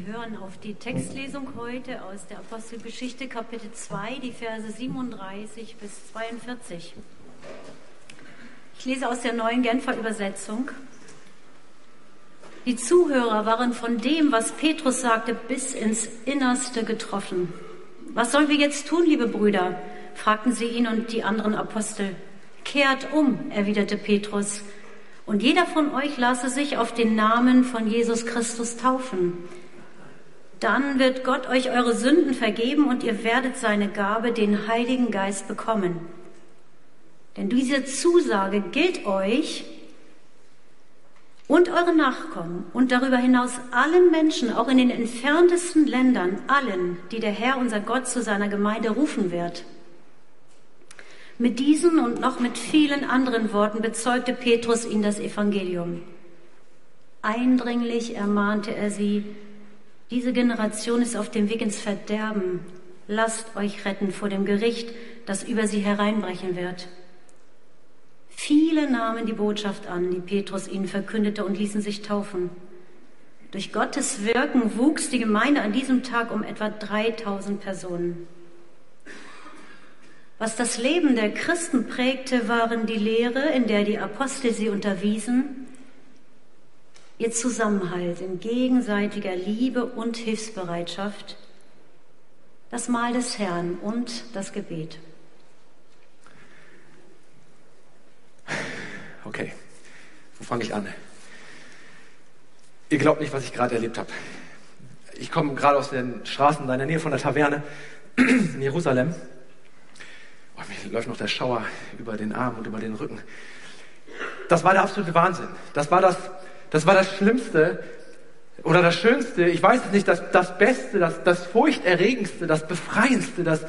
Sie hören auf die Textlesung heute aus der Apostelgeschichte Kapitel 2, die Verse 37 bis 42. Ich lese aus der neuen Genfer Übersetzung. Die Zuhörer waren von dem, was Petrus sagte, bis ins Innerste getroffen. Was sollen wir jetzt tun, liebe Brüder? fragten sie ihn und die anderen Apostel. Kehrt um, erwiderte Petrus, und jeder von euch lasse sich auf den Namen von Jesus Christus taufen. Dann wird Gott euch eure Sünden vergeben und ihr werdet seine Gabe, den Heiligen Geist, bekommen. Denn diese Zusage gilt euch und eure Nachkommen und darüber hinaus allen Menschen, auch in den entferntesten Ländern, allen, die der Herr, unser Gott, zu seiner Gemeinde rufen wird. Mit diesen und noch mit vielen anderen Worten bezeugte Petrus ihnen das Evangelium. Eindringlich ermahnte er sie, diese Generation ist auf dem Weg ins Verderben. Lasst euch retten vor dem Gericht, das über sie hereinbrechen wird. Viele nahmen die Botschaft an, die Petrus ihnen verkündete und ließen sich taufen. Durch Gottes Wirken wuchs die Gemeinde an diesem Tag um etwa 3000 Personen. Was das Leben der Christen prägte, waren die Lehre, in der die Apostel sie unterwiesen, ihr Zusammenhalt in gegenseitiger Liebe und Hilfsbereitschaft, das Mahl des Herrn und das Gebet. Okay, wo fange ich an? Ihr glaubt nicht, was ich gerade erlebt habe. Ich komme gerade aus den Straßen in der Nähe von der Taverne in Jerusalem Oh, mir läuft noch der Schauer über den Arm und über den Rücken. Das war der absolute Wahnsinn. Das war das, das war das Schlimmste oder das Schönste, ich weiß es nicht, das, das Beste, das, das Furchterregendste, das Befreiendste, das,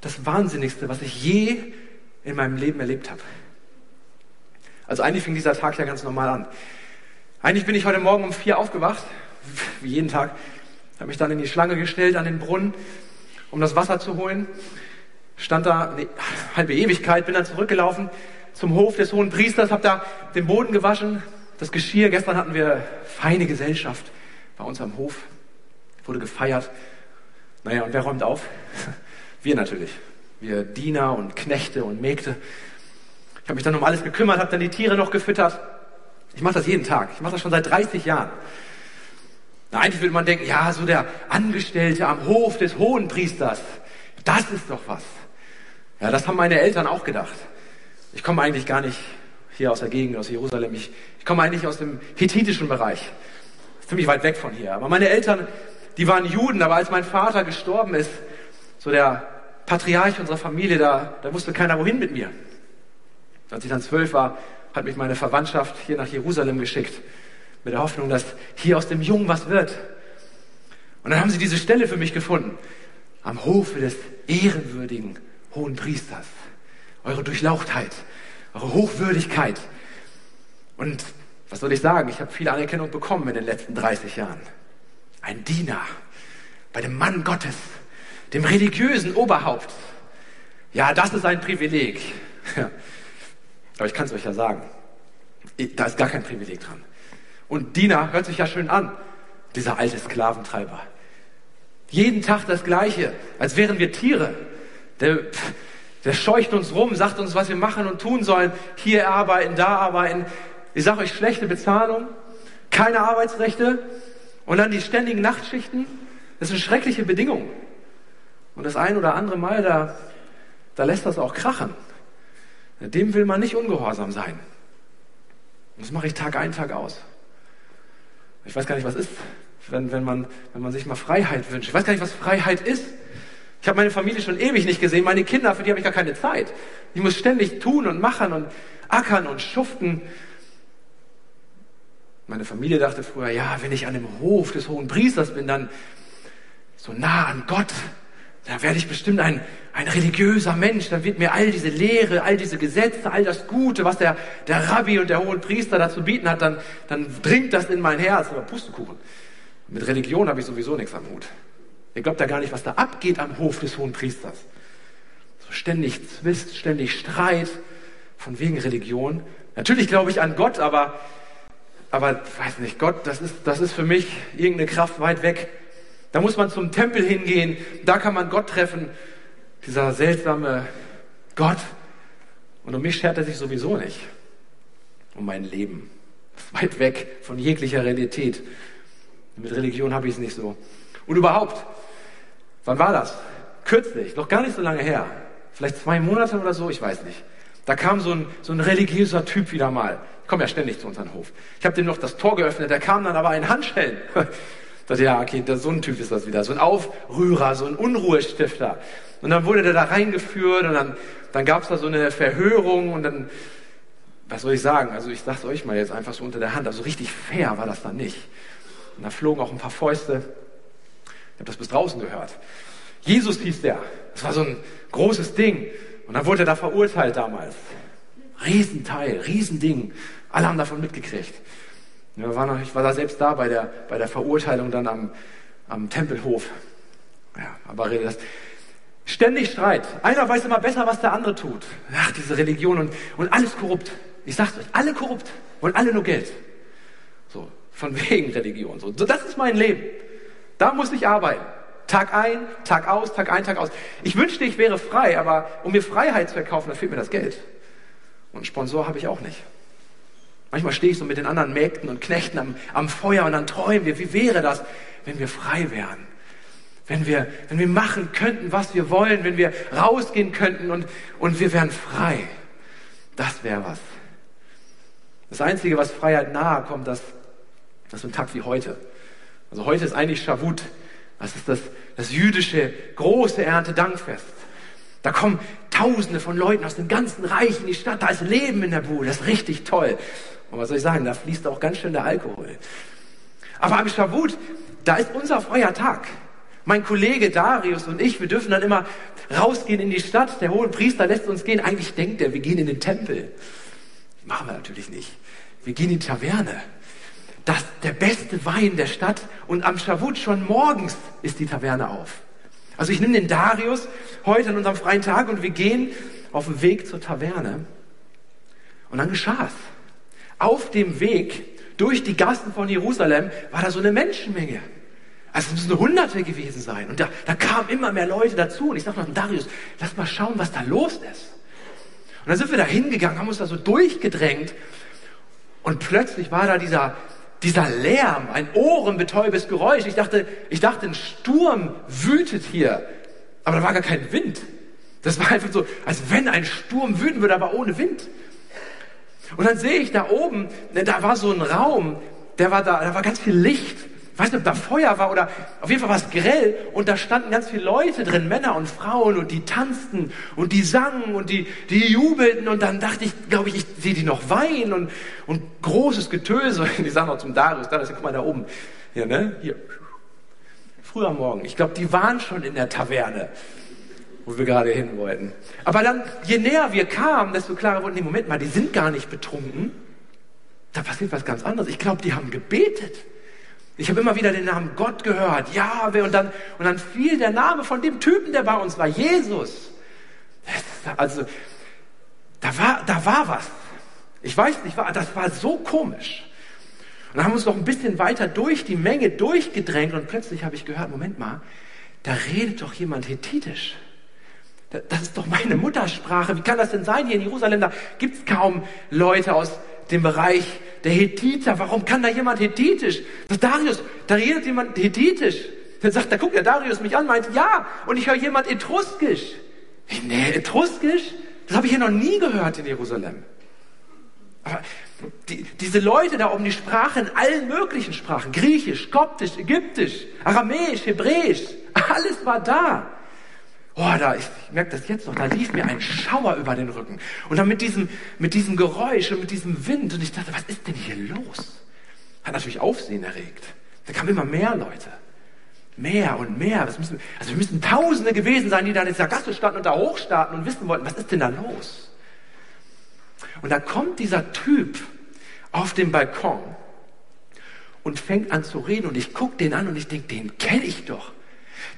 das Wahnsinnigste, was ich je in meinem Leben erlebt habe. Also eigentlich fing dieser Tag ja ganz normal an. Eigentlich bin ich heute Morgen um vier aufgewacht, wie jeden Tag, habe mich dann in die Schlange gestellt an den Brunnen, um das Wasser zu holen stand da eine halbe Ewigkeit, bin dann zurückgelaufen zum Hof des hohen Priesters, habe da den Boden gewaschen, das Geschirr. Gestern hatten wir feine Gesellschaft bei uns am Hof, wurde gefeiert. Naja, und wer räumt auf? Wir natürlich. Wir Diener und Knechte und Mägde. Ich habe mich dann um alles gekümmert, habe dann die Tiere noch gefüttert. Ich mache das jeden Tag. Ich mache das schon seit 30 Jahren. Na, eigentlich würde man denken, ja, so der Angestellte am Hof des hohen Priesters, das ist doch was. Ja, das haben meine Eltern auch gedacht. Ich komme eigentlich gar nicht hier aus der Gegend, aus Jerusalem. Ich, ich komme eigentlich aus dem hethitischen Bereich. Ziemlich weit weg von hier. Aber meine Eltern, die waren Juden, aber als mein Vater gestorben ist, so der Patriarch unserer Familie, da, da wusste keiner wohin mit mir. Als ich dann zwölf war, hat mich meine Verwandtschaft hier nach Jerusalem geschickt, mit der Hoffnung, dass hier aus dem Jungen was wird. Und dann haben sie diese Stelle für mich gefunden, am Hofe des ehrenwürdigen hohen Priesters, eure Durchlauchtheit, eure Hochwürdigkeit. Und was soll ich sagen? Ich habe viel Anerkennung bekommen in den letzten 30 Jahren. Ein Diener bei dem Mann Gottes, dem religiösen Oberhaupt. Ja, das ist ein Privileg. Aber ich kann es euch ja sagen. Da ist gar kein Privileg dran. Und Diener hört sich ja schön an, dieser alte Sklaventreiber. Jeden Tag das Gleiche, als wären wir Tiere. Der, der scheucht uns rum, sagt uns, was wir machen und tun sollen. Hier arbeiten, da arbeiten. Ich sage euch schlechte Bezahlung, keine Arbeitsrechte und dann die ständigen Nachtschichten. Das sind schreckliche Bedingungen. Und das ein oder andere Mal, da, da lässt das auch krachen. Dem will man nicht ungehorsam sein. Und das mache ich Tag ein, Tag aus. Ich weiß gar nicht, was ist, wenn, wenn, man, wenn man sich mal Freiheit wünscht. Ich weiß gar nicht, was Freiheit ist. Ich habe meine Familie schon ewig nicht gesehen. Meine Kinder, für die habe ich gar keine Zeit. Ich muss ständig tun und machen und ackern und schuften. Meine Familie dachte früher, ja, wenn ich an dem Hof des hohen Priesters bin, dann so nah an Gott, dann werde ich bestimmt ein, ein religiöser Mensch. Dann wird mir all diese Lehre, all diese Gesetze, all das Gute, was der, der Rabbi und der hohe Priester dazu bieten hat, dann, dann dringt das in mein Herz. Aber Pustekuchen. Mit Religion habe ich sowieso nichts am Hut. Ihr glaubt ja gar nicht, was da abgeht am Hof des hohen Priesters. So ständig Zwist, ständig Streit von wegen Religion. Natürlich glaube ich an Gott, aber aber weiß nicht, Gott, das ist, das ist für mich irgendeine Kraft weit weg. Da muss man zum Tempel hingehen, da kann man Gott treffen. Dieser seltsame Gott. Und um mich schert er sich sowieso nicht. Um mein Leben. Weit weg von jeglicher Realität. Mit Religion habe ich es nicht so. Und überhaupt, wann war das? Kürzlich, noch gar nicht so lange her. Vielleicht zwei Monate oder so, ich weiß nicht. Da kam so ein, so ein religiöser Typ wieder mal. Ich komme ja ständig zu unserem Hof. Ich habe dem noch das Tor geöffnet, der kam dann aber ein Handschellen. Dachte, ja, okay, so ein Typ ist das wieder. So ein Aufrührer, so ein Unruhestifter. Und dann wurde der da reingeführt und dann, dann gab es da so eine Verhörung und dann, was soll ich sagen? Also ich sag's euch mal jetzt einfach so unter der Hand. Also richtig fair war das dann nicht. Und da flogen auch ein paar Fäuste. Habe das bis draußen gehört. Jesus hieß der. Das war so ein großes Ding. Und dann wurde er da verurteilt damals. Riesenteil, Riesending. Alle haben davon mitgekriegt. Ich war da selbst da bei der, bei der Verurteilung dann am, am Tempelhof. Ja, aber das, ständig Streit. Einer weiß immer besser, was der andere tut. Ach, diese Religion und, und alles korrupt. Ich sag's euch, alle korrupt. Wollen alle nur Geld. So, von wegen Religion. So das ist mein Leben. Da muss ich arbeiten. Tag ein, Tag aus, Tag ein, Tag aus. Ich wünschte, ich wäre frei, aber um mir Freiheit zu erkaufen, da fehlt mir das Geld. Und einen Sponsor habe ich auch nicht. Manchmal stehe ich so mit den anderen Mägden und Knechten am, am Feuer und dann träumen wir, wie wäre das, wenn wir frei wären? Wenn wir, wenn wir machen könnten, was wir wollen, wenn wir rausgehen könnten und, und wir wären frei. Das wäre was. Das Einzige, was Freiheit nahe kommt, das, das ist ein Tag wie heute. Also heute ist eigentlich Shavut. Das ist das, das jüdische große Erntedankfest. Da kommen Tausende von Leuten aus dem ganzen Reich in die Stadt. Da ist Leben in der Bude. Das ist richtig toll. Und was soll ich sagen? Da fließt auch ganz schön der Alkohol. Aber am Schavut, da ist unser freier Tag. Mein Kollege Darius und ich, wir dürfen dann immer rausgehen in die Stadt. Der hohe Priester lässt uns gehen. Eigentlich denkt er, wir gehen in den Tempel. Machen wir natürlich nicht. Wir gehen in die Taverne. Das der beste Wein der Stadt. Und am Schavut schon morgens ist die Taverne auf. Also ich nehme den Darius heute an unserem freien Tag und wir gehen auf dem Weg zur Taverne. Und dann geschah es. Auf dem Weg durch die Gassen von Jerusalem war da so eine Menschenmenge. Also es müssen Hunderte gewesen sein. Und da, da kamen immer mehr Leute dazu. Und ich sagte noch, Darius, lass mal schauen, was da los ist. Und dann sind wir da hingegangen, haben uns da so durchgedrängt. Und plötzlich war da dieser, dieser Lärm, ein ohrenbetäubes Geräusch. Ich dachte, ich dachte, ein Sturm wütet hier. Aber da war gar kein Wind. Das war einfach so, als wenn ein Sturm wüten würde, aber ohne Wind. Und dann sehe ich da oben, ne, da war so ein Raum, der war da, da war ganz viel Licht. Weiß nicht, ob da Feuer war oder auf jeden Fall war es grell und da standen ganz viele Leute drin, Männer und Frauen und die tanzten und die sangen und die, die jubelten und dann dachte ich, glaube ich, ich sehe die noch weinen und, und großes Getöse. Die sagen noch zum Darius, Darius, guck mal da oben. Hier, ne? Hier. Früh am Morgen. Ich glaube, die waren schon in der Taverne, wo wir gerade hin wollten. Aber dann, je näher wir kamen, desto klarer wurde, nee, Moment mal, die sind gar nicht betrunken. Da passiert was ganz anderes. Ich glaube, die haben gebetet. Ich habe immer wieder den Namen Gott gehört, Jahwe, und dann, und dann fiel der Name von dem Typen, der bei uns war, Jesus. Also, da war, da war was. Ich weiß nicht, das war so komisch. Und dann haben wir uns noch ein bisschen weiter durch die Menge durchgedrängt und plötzlich habe ich gehört, Moment mal, da redet doch jemand Hethitisch. Das ist doch meine Muttersprache. Wie kann das denn sein? Hier in Jerusalem, da gibt es kaum Leute aus dem Bereich der Hethiter. Warum kann da jemand Hethitisch? Das Darius, da redet jemand Hethitisch. Dann sagt, da guckt der Darius mich an, meint, ja, und ich höre jemand Etruskisch. Nee, Etruskisch? Das habe ich hier noch nie gehört in Jerusalem. Aber die, diese Leute da oben, die sprachen in allen möglichen Sprachen. Griechisch, Koptisch, Ägyptisch, Aramäisch, Hebräisch. Alles war da. Oh, da, ich, ich merke das jetzt noch, da lief mir ein Schauer über den Rücken. Und dann mit diesem, mit diesem Geräusch und mit diesem Wind. Und ich dachte, was ist denn hier los? Hat natürlich Aufsehen erregt. Da kamen immer mehr Leute. Mehr und mehr. Müssen, also wir müssen Tausende gewesen sein, die da in dieser Gasse standen und da hochstarten und wissen wollten, was ist denn da los? Und da kommt dieser Typ auf dem Balkon und fängt an zu reden und ich gucke den an und ich denke, den kenne ich doch.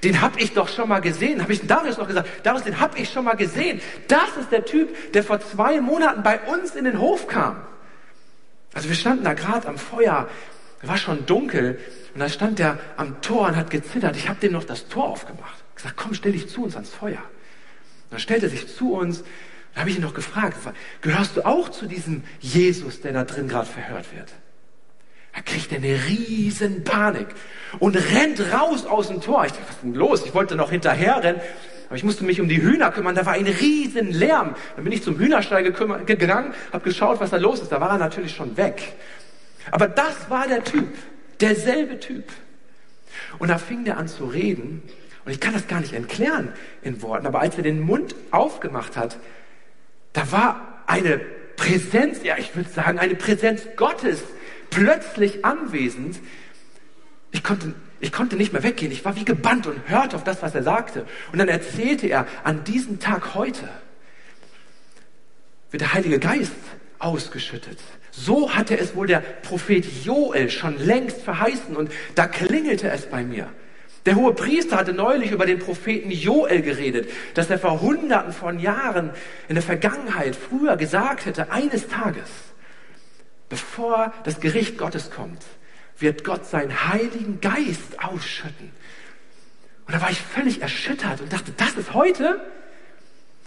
Den habe ich doch schon mal gesehen. Habe ich Darius noch gesagt? Darius, den habe ich schon mal gesehen. Das ist der Typ, der vor zwei Monaten bei uns in den Hof kam. Also wir standen da gerade am Feuer, war schon dunkel und da stand er am Tor und hat gezittert. Ich habe dem noch das Tor aufgemacht. Ich gesagt, komm, stell dich zu uns ans Feuer. Und dann stellte er sich zu uns. Da habe ich ihn noch gefragt, gehörst du auch zu diesem Jesus, der da drin gerade verhört wird? Er kriegt eine riesen Panik und rennt raus aus dem Tor. Ich dachte, was ist denn los? Ich wollte noch hinterher rennen, aber ich musste mich um die Hühner kümmern. Da war ein riesen Lärm. Dann bin ich zum Hühnerstall gegangen, habe geschaut, was da los ist. Da war er natürlich schon weg. Aber das war der Typ, derselbe Typ. Und da fing der an zu reden. Und ich kann das gar nicht erklären in Worten. Aber als er den Mund aufgemacht hat, da war eine Präsenz, ja, ich würde sagen, eine Präsenz Gottes plötzlich anwesend. Ich konnte, ich konnte nicht mehr weggehen. Ich war wie gebannt und hörte auf das, was er sagte. Und dann erzählte er, an diesem Tag heute wird der Heilige Geist ausgeschüttet. So hatte es wohl der Prophet Joel schon längst verheißen und da klingelte es bei mir. Der hohe Priester hatte neulich über den Propheten Joel geredet, dass er vor hunderten von Jahren in der Vergangenheit früher gesagt hätte, eines Tages, bevor das Gericht Gottes kommt, wird Gott seinen heiligen Geist ausschütten. Und da war ich völlig erschüttert und dachte, das ist heute?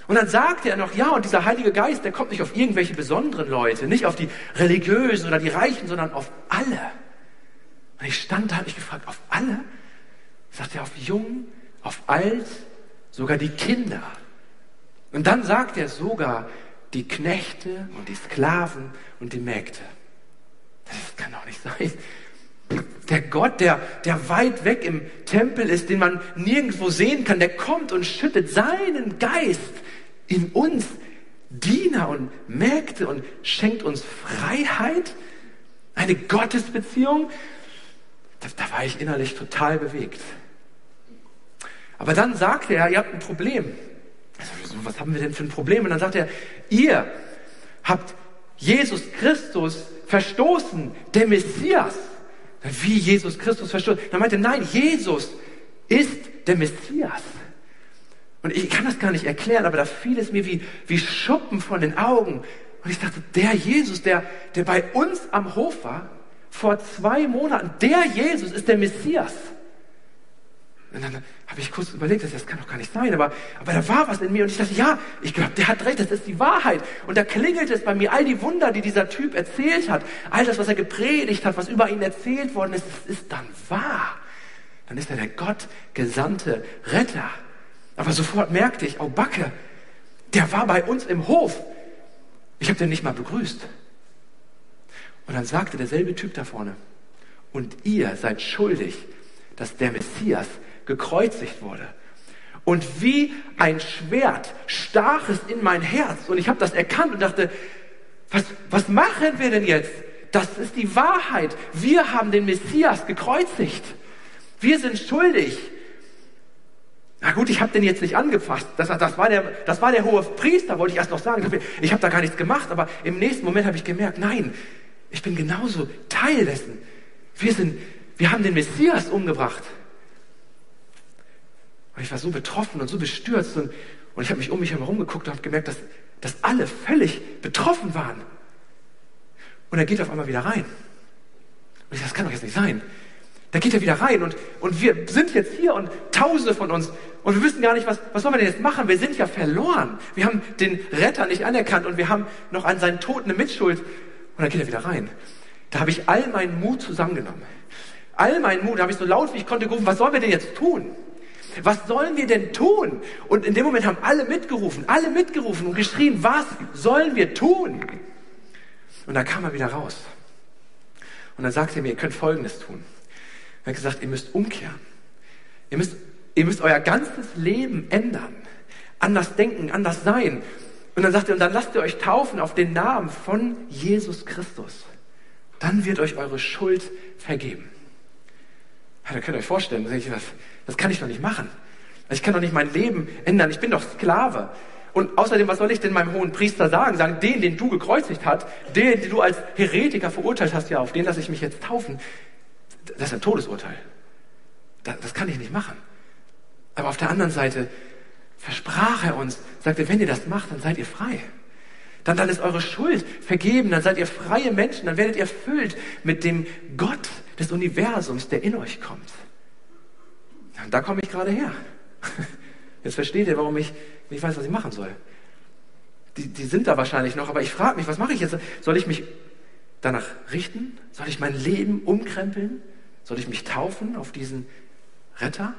Und dann sagte er noch, ja, und dieser Heilige Geist, der kommt nicht auf irgendwelche besonderen Leute, nicht auf die Religiösen oder die Reichen, sondern auf alle. Und ich stand da, habe ich gefragt, auf alle? Sagt er, auf jung, auf alt, sogar die Kinder. Und dann sagt er sogar die Knechte und die Sklaven und die Mägde. Das kann doch nicht sein. Der Gott, der, der weit weg im Tempel ist, den man nirgendwo sehen kann, der kommt und schüttet seinen Geist in uns Diener und Mägde und schenkt uns Freiheit, eine Gottesbeziehung. Da, da war ich innerlich total bewegt. Aber dann sagte er, ihr habt ein Problem. Also, was haben wir denn für ein Problem? Und dann sagt er, ihr habt Jesus Christus verstoßen, der Messias. Wie Jesus Christus verstoßen? Dann meinte er, nein, Jesus ist der Messias. Und ich kann das gar nicht erklären, aber da fiel es mir wie, wie Schuppen von den Augen. Und ich dachte, der Jesus, der, der bei uns am Hof war, vor zwei Monaten, der Jesus ist der Messias. Und dann habe ich kurz überlegt, das kann doch gar nicht sein, aber, aber da war was in mir und ich dachte, ja, ich glaube, der hat recht, das ist die Wahrheit. Und da klingelt es bei mir, all die Wunder, die dieser Typ erzählt hat, all das, was er gepredigt hat, was über ihn erzählt worden ist, das ist dann wahr. Dann ist er der Gott gesandte Retter. Aber sofort merkte ich, oh Backe, der war bei uns im Hof. Ich habe den nicht mal begrüßt. Und dann sagte derselbe Typ da vorne, und ihr seid schuldig, dass der Messias gekreuzigt wurde. Und wie ein Schwert stach es in mein Herz. Und ich habe das erkannt und dachte, was, was machen wir denn jetzt? Das ist die Wahrheit. Wir haben den Messias gekreuzigt. Wir sind schuldig. Na gut, ich habe den jetzt nicht angefasst. Das, das, war der, das war der hohe Priester, wollte ich erst noch sagen. Ich habe da gar nichts gemacht, aber im nächsten Moment habe ich gemerkt, nein, ich bin genauso Teil dessen. Wir, sind, wir haben den Messias umgebracht. Und ich war so betroffen und so bestürzt und, und ich habe mich um mich herum geguckt und habe gemerkt, dass, dass alle völlig betroffen waren. Und er geht auf einmal wieder rein. Und ich dachte, das kann doch jetzt nicht sein. Da geht er wieder rein und, und wir sind jetzt hier und tausende von uns und wir wissen gar nicht, was, was sollen wir denn jetzt machen? Wir sind ja verloren. Wir haben den Retter nicht anerkannt und wir haben noch an seinen Tod eine Mitschuld. Und dann geht er wieder rein. Da habe ich all meinen Mut zusammengenommen. All meinen Mut habe ich so laut wie ich konnte gerufen, was sollen wir denn jetzt tun? Was sollen wir denn tun? Und in dem Moment haben alle mitgerufen, alle mitgerufen und geschrien, was sollen wir tun? Und dann kam er wieder raus. Und dann sagte er mir, ihr könnt Folgendes tun. Er hat gesagt, ihr müsst umkehren. Ihr müsst, ihr müsst euer ganzes Leben ändern. Anders denken, anders sein. Und dann sagt er, und dann lasst ihr euch taufen auf den Namen von Jesus Christus. Dann wird euch eure Schuld vergeben. Ja, da könnt ihr euch vorstellen, das, das kann ich doch nicht machen. Ich kann doch nicht mein Leben ändern. Ich bin doch Sklave. Und außerdem, was soll ich denn meinem hohen Priester sagen? Sagen, den, den du gekreuzigt hast, den, den du als Heretiker verurteilt hast, ja, auf den lasse ich mich jetzt taufen das ist ein Todesurteil. Das kann ich nicht machen. Aber auf der anderen Seite versprach er uns, sagte, wenn ihr das macht, dann seid ihr frei. dann, dann ist eure Schuld vergeben, dann seid ihr freie Menschen, dann werdet ihr erfüllt mit dem Gott des Universums, der in euch kommt. Und da komme ich gerade her. Jetzt versteht ihr, warum ich nicht weiß, was ich machen soll. Die, die sind da wahrscheinlich noch, aber ich frage mich, was mache ich jetzt? Soll ich mich danach richten? Soll ich mein Leben umkrempeln? Soll ich mich taufen auf diesen Retter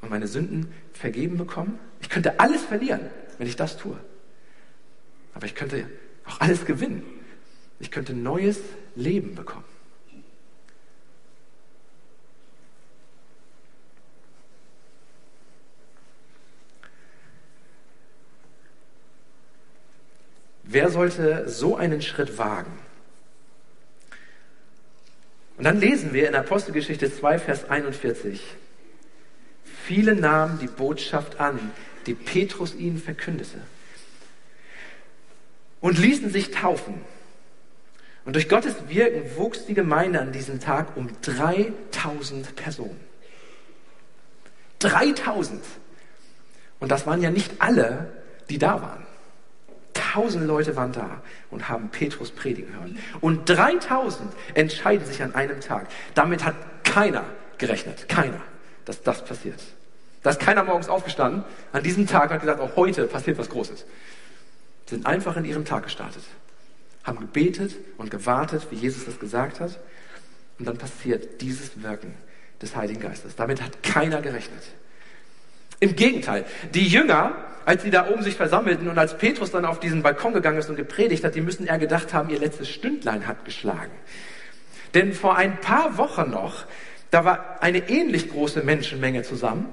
und meine Sünden vergeben bekommen? Ich könnte alles verlieren, wenn ich das tue. Aber ich könnte auch alles gewinnen. Ich könnte neues Leben bekommen. Wer sollte so einen Schritt wagen? Und dann lesen wir in Apostelgeschichte 2, Vers 41. Viele nahmen die Botschaft an, die Petrus ihnen verkündete und ließen sich taufen. Und durch Gottes Wirken wuchs die Gemeinde an diesem Tag um 3000 Personen. 3000. Und das waren ja nicht alle, die da waren. Tausend Leute waren da und haben Petrus predigen hören. Und 3000 entscheiden sich an einem Tag. Damit hat keiner gerechnet. Keiner, dass das passiert. Da ist keiner morgens aufgestanden an diesem Tag hat gesagt, auch heute passiert was Großes. Sie sind einfach in ihrem Tag gestartet, haben gebetet und gewartet, wie Jesus das gesagt hat. Und dann passiert dieses Wirken des Heiligen Geistes. Damit hat keiner gerechnet. Im Gegenteil, die Jünger, als sie da oben sich versammelten und als Petrus dann auf diesen Balkon gegangen ist und gepredigt hat, die müssen eher gedacht haben, ihr letztes Stündlein hat geschlagen. Denn vor ein paar Wochen noch, da war eine ähnlich große Menschenmenge zusammen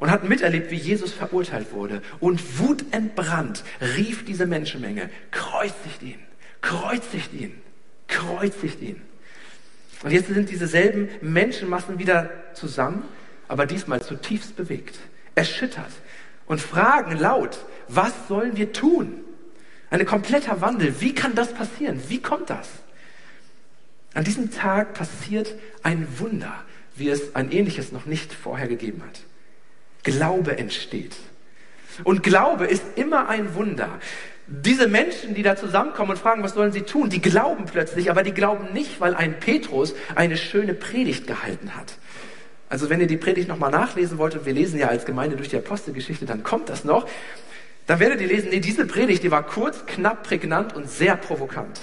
und hatten miterlebt, wie Jesus verurteilt wurde. Und wutentbrannt rief diese Menschenmenge, kreuzigt ihn, kreuzigt ihn, kreuzigt ihn. Und jetzt sind dieselben Menschenmassen wieder zusammen aber diesmal zutiefst bewegt, erschüttert und fragen laut, was sollen wir tun? Ein kompletter Wandel. Wie kann das passieren? Wie kommt das? An diesem Tag passiert ein Wunder, wie es ein ähnliches noch nicht vorher gegeben hat. Glaube entsteht. Und Glaube ist immer ein Wunder. Diese Menschen, die da zusammenkommen und fragen, was sollen sie tun, die glauben plötzlich, aber die glauben nicht, weil ein Petrus eine schöne Predigt gehalten hat. Also wenn ihr die Predigt nochmal nachlesen wollt, und wir lesen ja als Gemeinde durch die Apostelgeschichte, dann kommt das noch, dann werdet ihr lesen, nee, diese Predigt, die war kurz, knapp, prägnant und sehr provokant.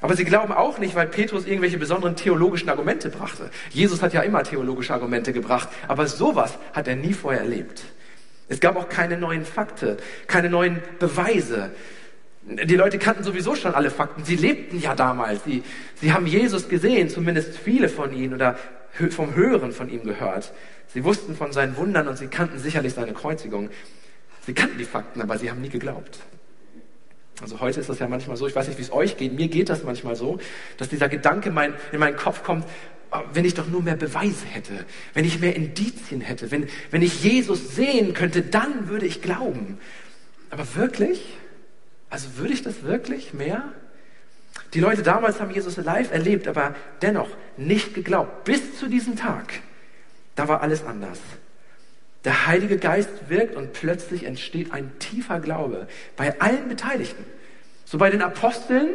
Aber sie glauben auch nicht, weil Petrus irgendwelche besonderen theologischen Argumente brachte. Jesus hat ja immer theologische Argumente gebracht, aber sowas hat er nie vorher erlebt. Es gab auch keine neuen Fakten, keine neuen Beweise. Die Leute kannten sowieso schon alle Fakten. Sie lebten ja damals. Sie, sie haben Jesus gesehen, zumindest viele von ihnen oder vom Hören von ihm gehört. Sie wussten von seinen Wundern und sie kannten sicherlich seine Kreuzigung. Sie kannten die Fakten, aber sie haben nie geglaubt. Also heute ist das ja manchmal so, ich weiß nicht, wie es euch geht, mir geht das manchmal so, dass dieser Gedanke mein, in meinen Kopf kommt, oh, wenn ich doch nur mehr Beweise hätte, wenn ich mehr Indizien hätte, wenn, wenn ich Jesus sehen könnte, dann würde ich glauben. Aber wirklich? Also würde ich das wirklich mehr? Die Leute damals haben Jesus live erlebt, aber dennoch nicht geglaubt. Bis zu diesem Tag. Da war alles anders. Der Heilige Geist wirkt und plötzlich entsteht ein tiefer Glaube bei allen Beteiligten. So bei den Aposteln,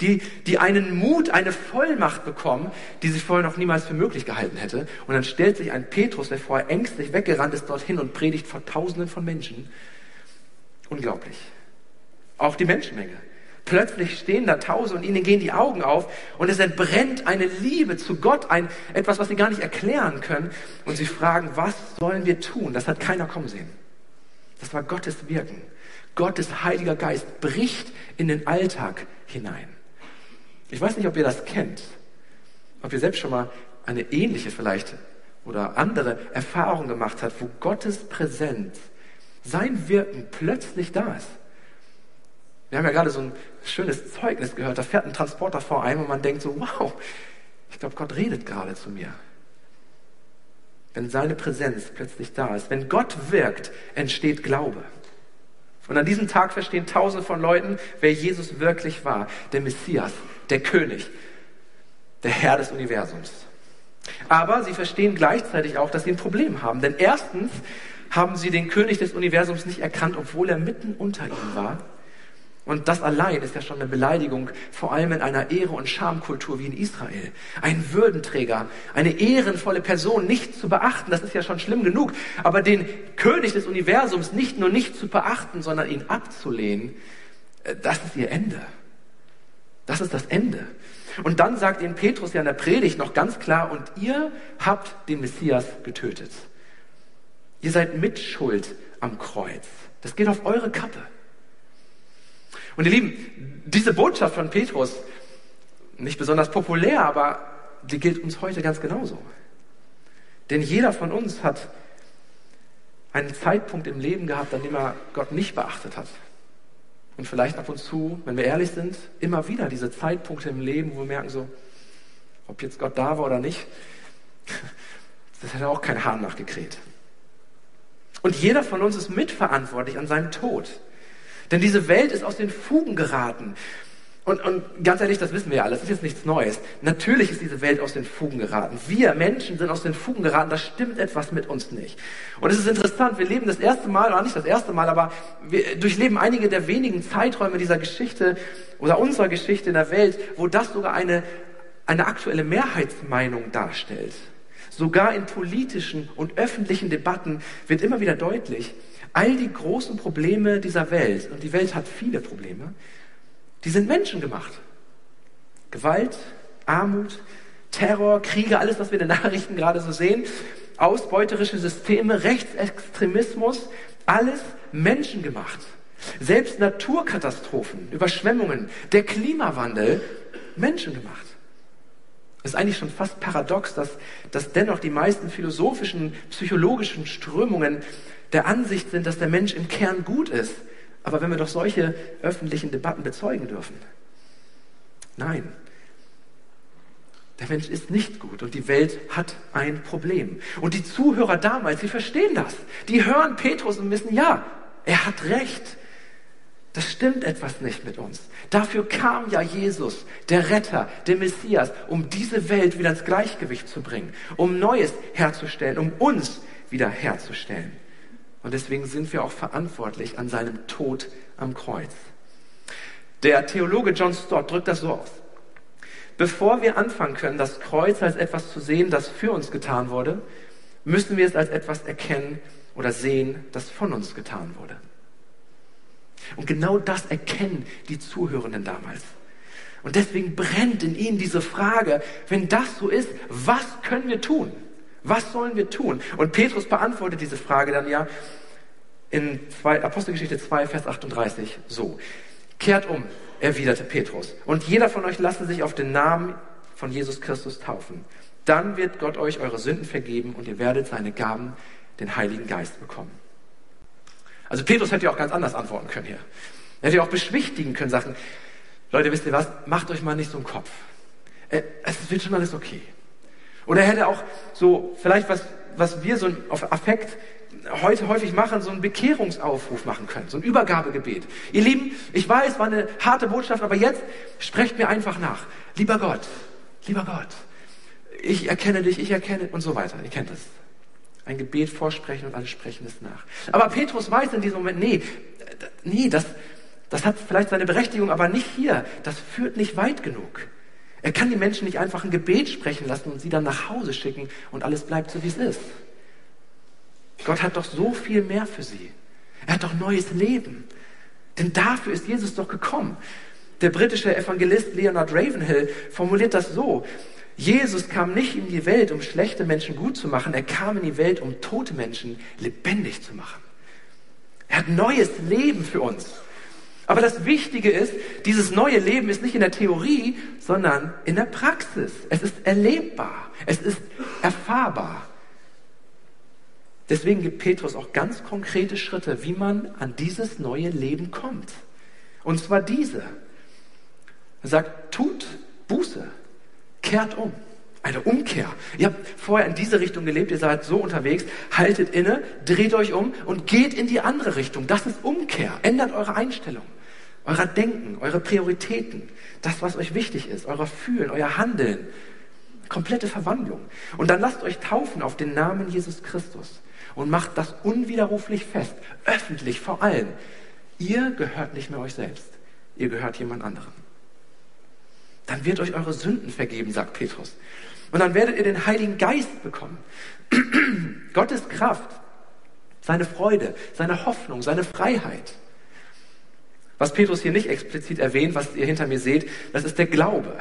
die, die einen Mut, eine Vollmacht bekommen, die sich vorher noch niemals für möglich gehalten hätte. Und dann stellt sich ein Petrus, der vorher ängstlich weggerannt ist, dorthin und predigt vor Tausenden von Menschen. Unglaublich. Auch die Menschenmenge. Plötzlich stehen da Tausende und ihnen gehen die Augen auf und es entbrennt eine Liebe zu Gott, ein, etwas, was sie gar nicht erklären können. Und sie fragen, was sollen wir tun? Das hat keiner kommen sehen. Das war Gottes Wirken. Gottes Heiliger Geist bricht in den Alltag hinein. Ich weiß nicht, ob ihr das kennt, ob ihr selbst schon mal eine ähnliche vielleicht oder andere Erfahrung gemacht habt, wo Gottes Präsenz, sein Wirken plötzlich da ist. Wir haben ja gerade so ein schönes Zeugnis gehört, da fährt ein Transporter vor einem und man denkt so, wow, ich glaube, Gott redet gerade zu mir. Wenn seine Präsenz plötzlich da ist, wenn Gott wirkt, entsteht Glaube. Und an diesem Tag verstehen tausende von Leuten, wer Jesus wirklich war, der Messias, der König, der Herr des Universums. Aber sie verstehen gleichzeitig auch, dass sie ein Problem haben. Denn erstens haben sie den König des Universums nicht erkannt, obwohl er mitten unter ihnen war. Und das allein ist ja schon eine Beleidigung, vor allem in einer Ehre- und Schamkultur wie in Israel. Ein Würdenträger, eine ehrenvolle Person nicht zu beachten, das ist ja schon schlimm genug. Aber den König des Universums nicht nur nicht zu beachten, sondern ihn abzulehnen, äh, das ist ihr Ende. Das ist das Ende. Und dann sagt ihnen Petrus ja in der Predigt noch ganz klar, und ihr habt den Messias getötet. Ihr seid Mitschuld am Kreuz. Das geht auf eure Kappe. Und ihr Lieben, diese Botschaft von Petrus, nicht besonders populär, aber die gilt uns heute ganz genauso. Denn jeder von uns hat einen Zeitpunkt im Leben gehabt, an dem er Gott nicht beachtet hat. Und vielleicht ab und zu, wenn wir ehrlich sind, immer wieder diese Zeitpunkte im Leben, wo wir merken so, ob jetzt Gott da war oder nicht, das hätte auch kein Hahn nachgekräht. Und jeder von uns ist mitverantwortlich an seinem Tod. Denn diese Welt ist aus den Fugen geraten. Und, und ganz ehrlich, das wissen wir ja alle, das ist jetzt nichts Neues. Natürlich ist diese Welt aus den Fugen geraten. Wir Menschen sind aus den Fugen geraten, da stimmt etwas mit uns nicht. Und es ist interessant, wir leben das erste Mal, oder nicht das erste Mal, aber wir durchleben einige der wenigen Zeiträume dieser Geschichte oder unserer Geschichte in der Welt, wo das sogar eine, eine aktuelle Mehrheitsmeinung darstellt. Sogar in politischen und öffentlichen Debatten wird immer wieder deutlich, all die großen Probleme dieser Welt, und die Welt hat viele Probleme, die sind menschengemacht. Gewalt, Armut, Terror, Kriege, alles, was wir in den Nachrichten gerade so sehen, ausbeuterische Systeme, Rechtsextremismus, alles menschengemacht. Selbst Naturkatastrophen, Überschwemmungen, der Klimawandel, menschengemacht. Es ist eigentlich schon fast paradox, dass, dass dennoch die meisten philosophischen, psychologischen Strömungen der Ansicht sind, dass der Mensch im Kern gut ist. Aber wenn wir doch solche öffentlichen Debatten bezeugen dürfen. Nein. Der Mensch ist nicht gut und die Welt hat ein Problem. Und die Zuhörer damals, die verstehen das. Die hören Petrus und wissen, ja, er hat recht. Das stimmt etwas nicht mit uns. Dafür kam ja Jesus, der Retter, der Messias, um diese Welt wieder ins Gleichgewicht zu bringen, um Neues herzustellen, um uns wieder herzustellen. Und deswegen sind wir auch verantwortlich an seinem Tod am Kreuz. Der Theologe John Stott drückt das so aus. Bevor wir anfangen können, das Kreuz als etwas zu sehen, das für uns getan wurde, müssen wir es als etwas erkennen oder sehen, das von uns getan wurde. Und genau das erkennen die Zuhörenden damals. Und deswegen brennt in ihnen diese Frage, wenn das so ist, was können wir tun? Was sollen wir tun? Und Petrus beantwortet diese Frage dann ja in Apostelgeschichte 2, Vers 38 so. Kehrt um, erwiderte Petrus, und jeder von euch lasse sich auf den Namen von Jesus Christus taufen. Dann wird Gott euch eure Sünden vergeben und ihr werdet seine Gaben, den Heiligen Geist bekommen. Also Petrus hätte ja auch ganz anders antworten können hier. Er hätte ja auch beschwichtigen können, sagen, Leute, wisst ihr was, macht euch mal nicht so einen Kopf. Äh, es wird schon alles okay. Oder er hätte auch so, vielleicht was, was wir so auf Affekt heute häufig machen, so einen Bekehrungsaufruf machen können, so ein Übergabegebet. Ihr Lieben, ich weiß, war eine harte Botschaft, aber jetzt sprecht mir einfach nach. Lieber Gott, lieber Gott, ich erkenne dich, ich erkenne und so weiter. Ihr kennt das. Ein Gebet vorsprechen und alle sprechen es nach. Aber Petrus weiß in diesem Moment, nee, nee, das, das hat vielleicht seine Berechtigung, aber nicht hier. Das führt nicht weit genug. Er kann die Menschen nicht einfach ein Gebet sprechen lassen und sie dann nach Hause schicken und alles bleibt so, wie es ist. Gott hat doch so viel mehr für sie. Er hat doch neues Leben. Denn dafür ist Jesus doch gekommen. Der britische Evangelist Leonard Ravenhill formuliert das so. Jesus kam nicht in die Welt, um schlechte Menschen gut zu machen. Er kam in die Welt, um tote Menschen lebendig zu machen. Er hat neues Leben für uns. Aber das Wichtige ist, dieses neue Leben ist nicht in der Theorie, sondern in der Praxis. Es ist erlebbar. Es ist erfahrbar. Deswegen gibt Petrus auch ganz konkrete Schritte, wie man an dieses neue Leben kommt. Und zwar diese. Er sagt, tut Buße, kehrt um. Eine Umkehr. Ihr habt vorher in diese Richtung gelebt, ihr seid so unterwegs, haltet inne, dreht euch um und geht in die andere Richtung. Das ist Umkehr. Ändert eure Einstellung eurer Denken, eure Prioritäten, das, was euch wichtig ist, euer Fühlen, euer Handeln. Komplette Verwandlung. Und dann lasst euch taufen auf den Namen Jesus Christus und macht das unwiderruflich fest, öffentlich vor allen. Ihr gehört nicht mehr euch selbst, ihr gehört jemand anderem. Dann wird euch eure Sünden vergeben, sagt Petrus. Und dann werdet ihr den Heiligen Geist bekommen. Gottes Kraft, seine Freude, seine Hoffnung, seine Freiheit. Was Petrus hier nicht explizit erwähnt, was ihr hinter mir seht, das ist der Glaube.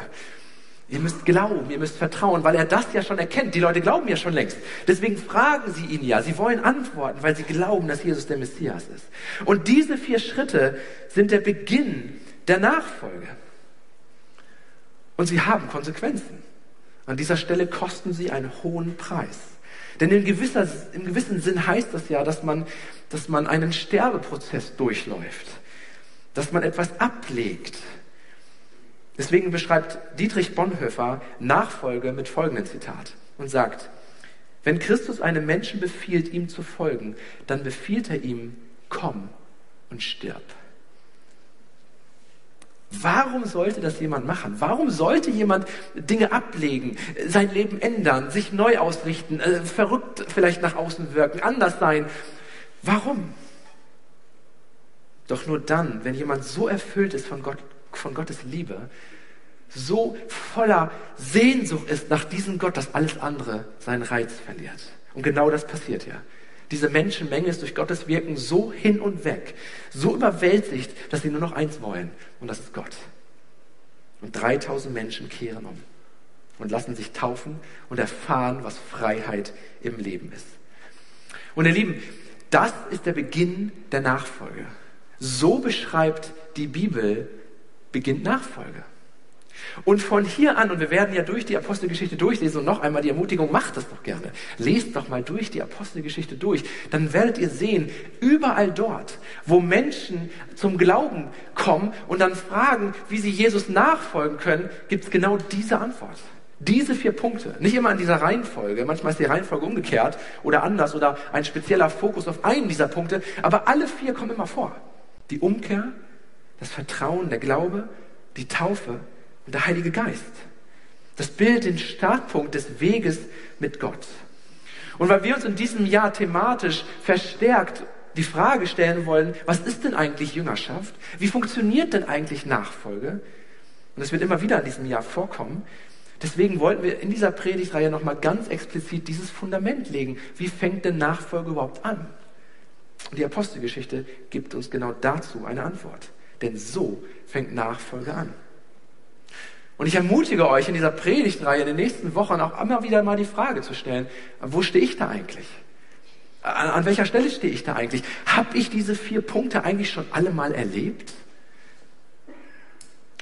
Ihr müsst glauben, ihr müsst vertrauen, weil er das ja schon erkennt. Die Leute glauben ja schon längst. Deswegen fragen sie ihn ja. Sie wollen antworten, weil sie glauben, dass Jesus der Messias ist. Und diese vier Schritte sind der Beginn der Nachfolge. Und sie haben Konsequenzen. An dieser Stelle kosten sie einen hohen Preis. Denn in gewisser, im gewissen Sinn heißt das ja, dass man, dass man einen Sterbeprozess durchläuft, dass man etwas ablegt. Deswegen beschreibt Dietrich Bonhoeffer Nachfolge mit folgendem Zitat und sagt, wenn Christus einem Menschen befiehlt, ihm zu folgen, dann befiehlt er ihm, komm und stirb. Warum sollte das jemand machen? Warum sollte jemand Dinge ablegen, sein Leben ändern, sich neu ausrichten, äh, verrückt vielleicht nach außen wirken, anders sein? Warum? Doch nur dann, wenn jemand so erfüllt ist von, Gott, von Gottes Liebe, so voller Sehnsucht ist nach diesem Gott, dass alles andere seinen Reiz verliert. Und genau das passiert ja. Diese Menschenmenge ist durch Gottes Wirken so hin und weg, so überwältigt, dass sie nur noch eins wollen, und das ist Gott. Und 3000 Menschen kehren um und lassen sich taufen und erfahren, was Freiheit im Leben ist. Und ihr Lieben, das ist der Beginn der Nachfolge. So beschreibt die Bibel, beginnt Nachfolge. Und von hier an, und wir werden ja durch die Apostelgeschichte durchlesen und noch einmal die Ermutigung, macht das doch gerne. Lest doch mal durch die Apostelgeschichte durch. Dann werdet ihr sehen, überall dort, wo Menschen zum Glauben kommen und dann fragen, wie sie Jesus nachfolgen können, gibt es genau diese Antwort. Diese vier Punkte, nicht immer in dieser Reihenfolge, manchmal ist die Reihenfolge umgekehrt oder anders oder ein spezieller Fokus auf einen dieser Punkte, aber alle vier kommen immer vor. Die Umkehr, das Vertrauen, der Glaube, die Taufe und der Heilige Geist. Das bildet den Startpunkt des Weges mit Gott. Und weil wir uns in diesem Jahr thematisch verstärkt die Frage stellen wollen, was ist denn eigentlich Jüngerschaft? Wie funktioniert denn eigentlich Nachfolge? Und das wird immer wieder in diesem Jahr vorkommen. Deswegen wollten wir in dieser Predigtreihe nochmal ganz explizit dieses Fundament legen. Wie fängt denn Nachfolge überhaupt an? Und die Apostelgeschichte gibt uns genau dazu eine Antwort. Denn so fängt Nachfolge an. Und ich ermutige euch in dieser Predigtreihe in den nächsten Wochen auch immer wieder mal die Frage zu stellen, wo stehe ich da eigentlich? An, an welcher Stelle stehe ich da eigentlich? Habe ich diese vier Punkte eigentlich schon alle mal erlebt?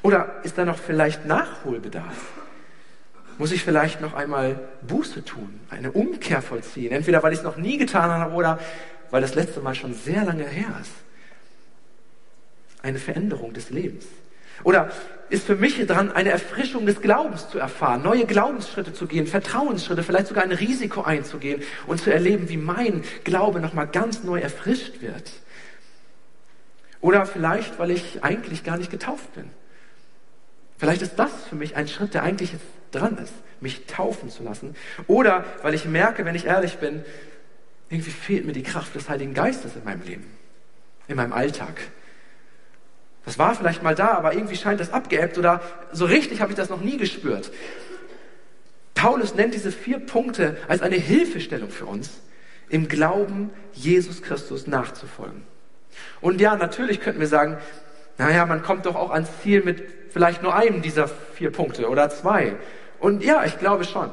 Oder ist da noch vielleicht Nachholbedarf? Muss ich vielleicht noch einmal Buße tun, eine Umkehr vollziehen? Entweder weil ich es noch nie getan habe oder weil das letzte Mal schon sehr lange her ist. Eine Veränderung des Lebens. Oder ist für mich dran, eine Erfrischung des Glaubens zu erfahren, neue Glaubensschritte zu gehen, Vertrauensschritte, vielleicht sogar ein Risiko einzugehen und zu erleben, wie mein Glaube nochmal ganz neu erfrischt wird. Oder vielleicht, weil ich eigentlich gar nicht getauft bin. Vielleicht ist das für mich ein Schritt, der eigentlich dran ist, mich taufen zu lassen. Oder weil ich merke, wenn ich ehrlich bin, irgendwie fehlt mir die Kraft des Heiligen Geistes in meinem Leben, in meinem Alltag. Das war vielleicht mal da, aber irgendwie scheint das abgeebbt oder so richtig habe ich das noch nie gespürt. Paulus nennt diese vier Punkte als eine Hilfestellung für uns, im Glauben Jesus Christus nachzufolgen. Und ja, natürlich könnten wir sagen, naja, man kommt doch auch ans Ziel mit vielleicht nur einem dieser vier Punkte oder zwei. Und ja, ich glaube schon.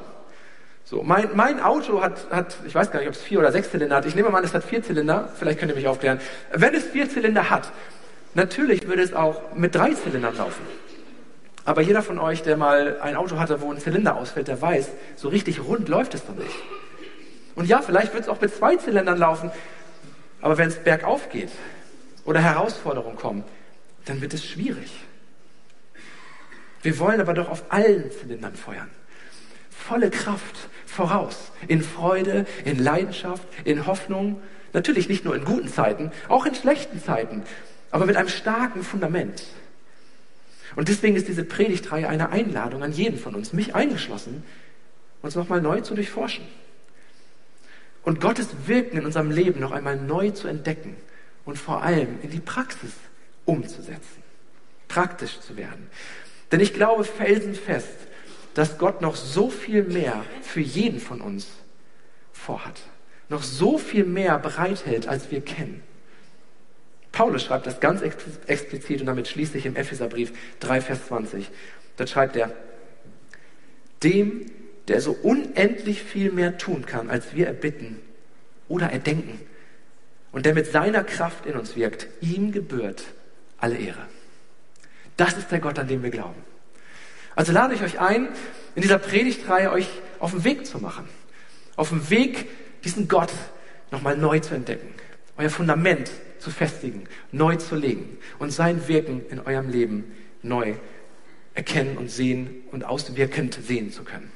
So, mein, mein Auto hat, hat, ich weiß gar nicht, ob es vier oder sechs Zylinder hat. Ich nehme mal an, es hat vier Zylinder. Vielleicht könnt ihr mich aufklären. Wenn es vier Zylinder hat, Natürlich würde es auch mit drei Zylindern laufen. Aber jeder von euch, der mal ein Auto hatte, wo ein Zylinder ausfällt, der weiß, so richtig rund läuft es doch nicht. Und ja, vielleicht wird es auch mit zwei Zylindern laufen, aber wenn es bergauf geht oder Herausforderungen kommen, dann wird es schwierig. Wir wollen aber doch auf allen Zylindern feuern. Volle Kraft voraus. In Freude, in Leidenschaft, in Hoffnung. Natürlich nicht nur in guten Zeiten, auch in schlechten Zeiten aber mit einem starken Fundament. Und deswegen ist diese Predigtreihe eine Einladung an jeden von uns, mich eingeschlossen, uns nochmal neu zu durchforschen. Und Gottes Wirken in unserem Leben noch einmal neu zu entdecken und vor allem in die Praxis umzusetzen. Praktisch zu werden. Denn ich glaube felsenfest, dass Gott noch so viel mehr für jeden von uns vorhat. Noch so viel mehr bereithält, als wir kennen. Paulus schreibt das ganz explizit und damit schließe ich im Epheserbrief 3, Vers 20. Dort schreibt er, dem, der so unendlich viel mehr tun kann, als wir erbitten oder erdenken und der mit seiner Kraft in uns wirkt, ihm gebührt alle Ehre. Das ist der Gott, an den wir glauben. Also lade ich euch ein, in dieser Predigtreihe euch auf den Weg zu machen. Auf dem Weg, diesen Gott nochmal neu zu entdecken. Euer Fundament zu festigen, neu zu legen und sein Wirken in eurem Leben neu erkennen und sehen und auswirkend sehen zu können.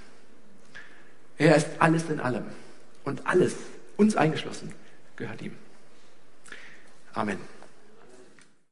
Er ist alles in allem und alles, uns eingeschlossen, gehört ihm. Amen.